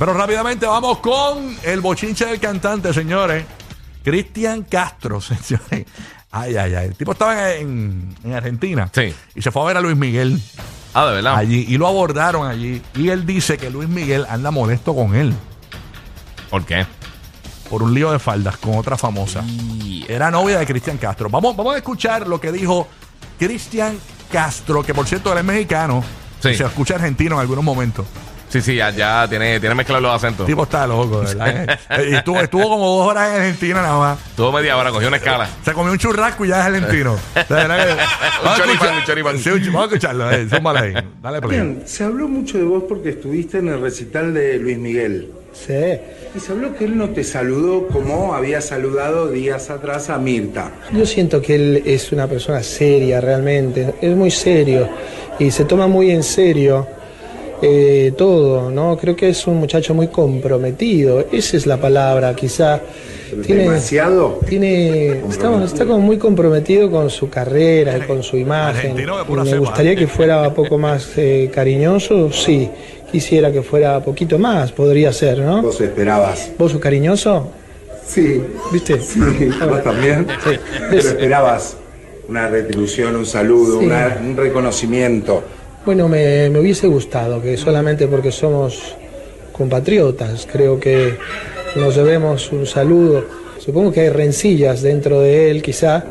Pero rápidamente vamos con el bochinche del cantante, señores. Cristian Castro, señores. Ay, ay, ay. El tipo estaba en, en Argentina. Sí. Y se fue a ver a Luis Miguel Ah, de verdad. allí. Y lo abordaron allí. Y él dice que Luis Miguel anda molesto con él ¿Por qué? por un lío de faldas con otra famosa. Era novia de Cristian Castro. Vamos, vamos a escuchar lo que dijo Cristian Castro, que por cierto él es mexicano. Sí. Y se escucha argentino en algunos momentos. Sí, sí, ya, ya tiene, tiene mezclado los acentos. El tipo está loco, ¿verdad? Y estuvo, estuvo como dos horas en Argentina nada más. Tuvo media hora, cogió una escala. Se comió un churrasco y ya es argentino. Vamos a choripán, escuchar- un choripán. Sí, un chu- vamos a escucharlo. Eh, ahí. Dale play. Bien, se habló mucho de vos porque estuviste en el recital de Luis Miguel. Sí, Y se habló que él no te saludó como había saludado días atrás a Mirta. yo siento que él es una persona seria realmente, es muy serio y se toma muy en serio eh, todo, ¿no? Creo que es un muchacho muy comprometido, esa es la palabra, quizá. ¿Demasiado? Tiene, está, está como muy comprometido con su carrera y con su imagen. Me gustaría que fuera un poco más eh, cariñoso, sí. Quisiera que fuera poquito más, podría ser, ¿no? ¿Vos esperabas? ¿Vos sos cariñoso? Sí. ¿Viste? Sí, ¿Vos también? Sí. Pero esperabas una retribución, un saludo, Sí. una- un reconocimiento. Bueno, me, me hubiese gustado que solamente porque somos compatriotas, creo que nos debemos un saludo. Supongo que hay rencillas dentro de él, quizá.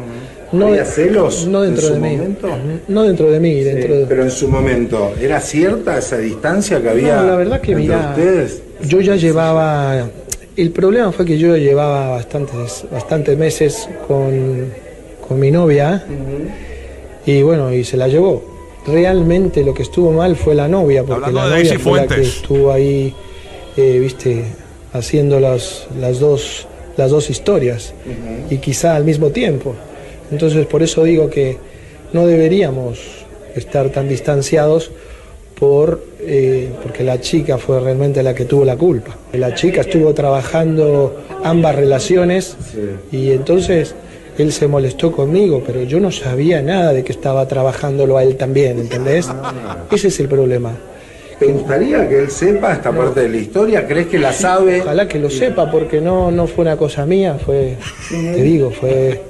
No, ¿Había celos no dentro en de mí. momento? No dentro de mí, dentro de... pero en su momento, ¿era cierta esa distancia que había No, la verdad que entre mira, ustedes? yo ya llevaba, el problema fue que yo llevaba bastantes, bastantes meses con, con mi novia y bueno, y se la llevó. Realmente lo que estuvo mal fue la novia, porque Hablando la de novia fue la que estuvo ahí, eh, viste, haciendo las, las, dos, las dos historias y quizá al mismo tiempo. Entonces por eso digo que no deberíamos estar tan distanciados por, eh, porque la chica fue realmente la que tuvo la culpa. La chica estuvo trabajando ambas relaciones y entonces él se molestó conmigo, pero yo no sabía nada de que estaba trabajándolo a él también, ¿entendés? Ese es el problema. ¿Te gustaría que él sepa esta parte de la historia? ¿Crees que la sabe? Ojalá que lo sepa, porque no, no fue una cosa mía, fue, te digo, fue,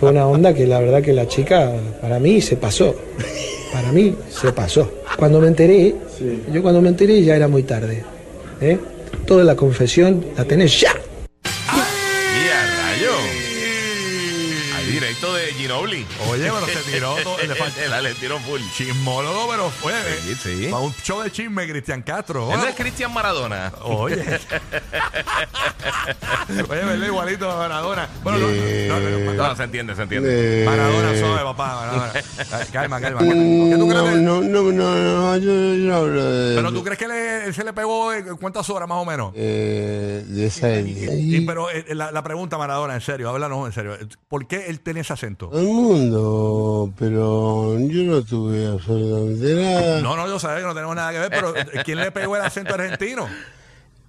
fue una onda que la verdad que la chica, para mí, se pasó. Para mí, se pasó. Cuando me enteré, yo cuando me enteré ya era muy tarde. ¿eh? Toda la confesión la tenés ya. Directo de Ginobili. Oye, pero se tiró todo. Le falta Dale, tiró full. chismólogo, pero fue. Sí, sí. Para un show de chisme, Cristian Castro. Él no es Cristian Maradona. Oye. Oye, ¿verdad? Igualito a Maradona. Bueno, no, no, no, no, No, se entiende, se entiende. Maradona suave, papá. Maradona. Calma, calma. ¿Qué tú crees? No, no, no, no, no, yo no hablo de, Pero tú crees que le, él se le pegó eh, cuántas horas más o menos? eh, de Y pero eh, la, la pregunta, Maradona, en serio, háblanos en serio. ¿Por qué él tenía ese acento? todo el mundo, pero yo no tuve absolutamente nada. No, no, yo sabía que no tenemos nada que ver, pero eh, ¿quién le pegó el acento argentino?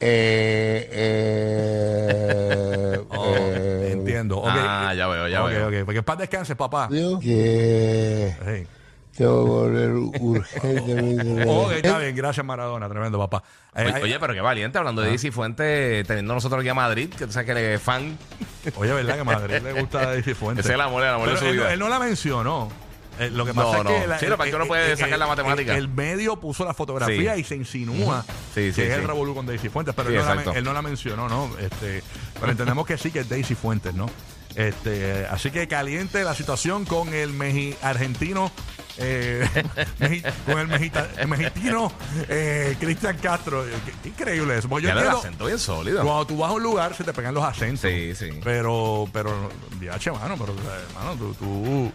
Eh, eh, Oh, eh, entiendo. ok. Ah, ya veo, ya Ok, veo. ok. Porque en paz descanse, papá. digo que Sí. Tengo que volver urgentemente. Ok, está bien. Gracias, Maradona. Tremendo, papá. Eh, Oye, oye, pero qué valiente hablando de Daisy Fuente, teniendo nosotros aquí a Madrid, que tú sabes que él es fan. Oye, ¿verdad que a Madrid le gusta Daisy Fuentes? Ese es el amor, el amor de Pero su él, vida. él no la mencionó. Eh, lo que pasa No, es que... la- Sí, lo que pasa es que uno puede sacar la matemática. El, el medio puso la fotografía Sí. y se insinúa Sí, sí, que es sí. el revolú con Daisy Fuentes, pero Sí, él, no la, exacto. él no la mencionó, ¿no? Este, pero entendemos que sí que es Daisy Fuentes, ¿no? Este, así que caliente la situación con el meji argentino, eh, meji- con el, mejita- el mexicano eh, Cristian Castro. Qué- Increíble eso. Porque yo Ya el entiendo- acento bien sólido. cuando tú vas a un lugar se te pegan los acentos. Sí, sí. Pero, pero, viache, mano, pero, o sea, mano, tú, tú,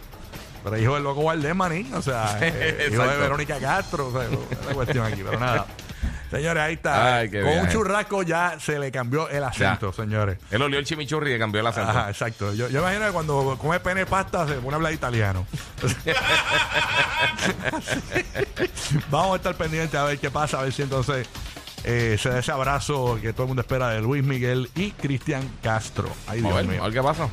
pero hijo del loco Valdés, manín, o sea, eh, hijo de. Verónica Castro, o sea, la cuestión aquí, pero nada. Señores, ahí está. Ay, qué Con un viaje. churrasco ya se le cambió el acento, señores. Él olió el chimichurri y cambió el acento. Ajá, exacto. Yo, yo imagino que cuando come pene pasta se pone a hablar italiano. Vamos a estar pendientes a ver qué pasa, a ver si entonces eh, se da ese abrazo que todo el mundo espera de Luis Miguel y Cristian Castro. Ay, Vamos a Dios ver, mío. a ver qué pasa.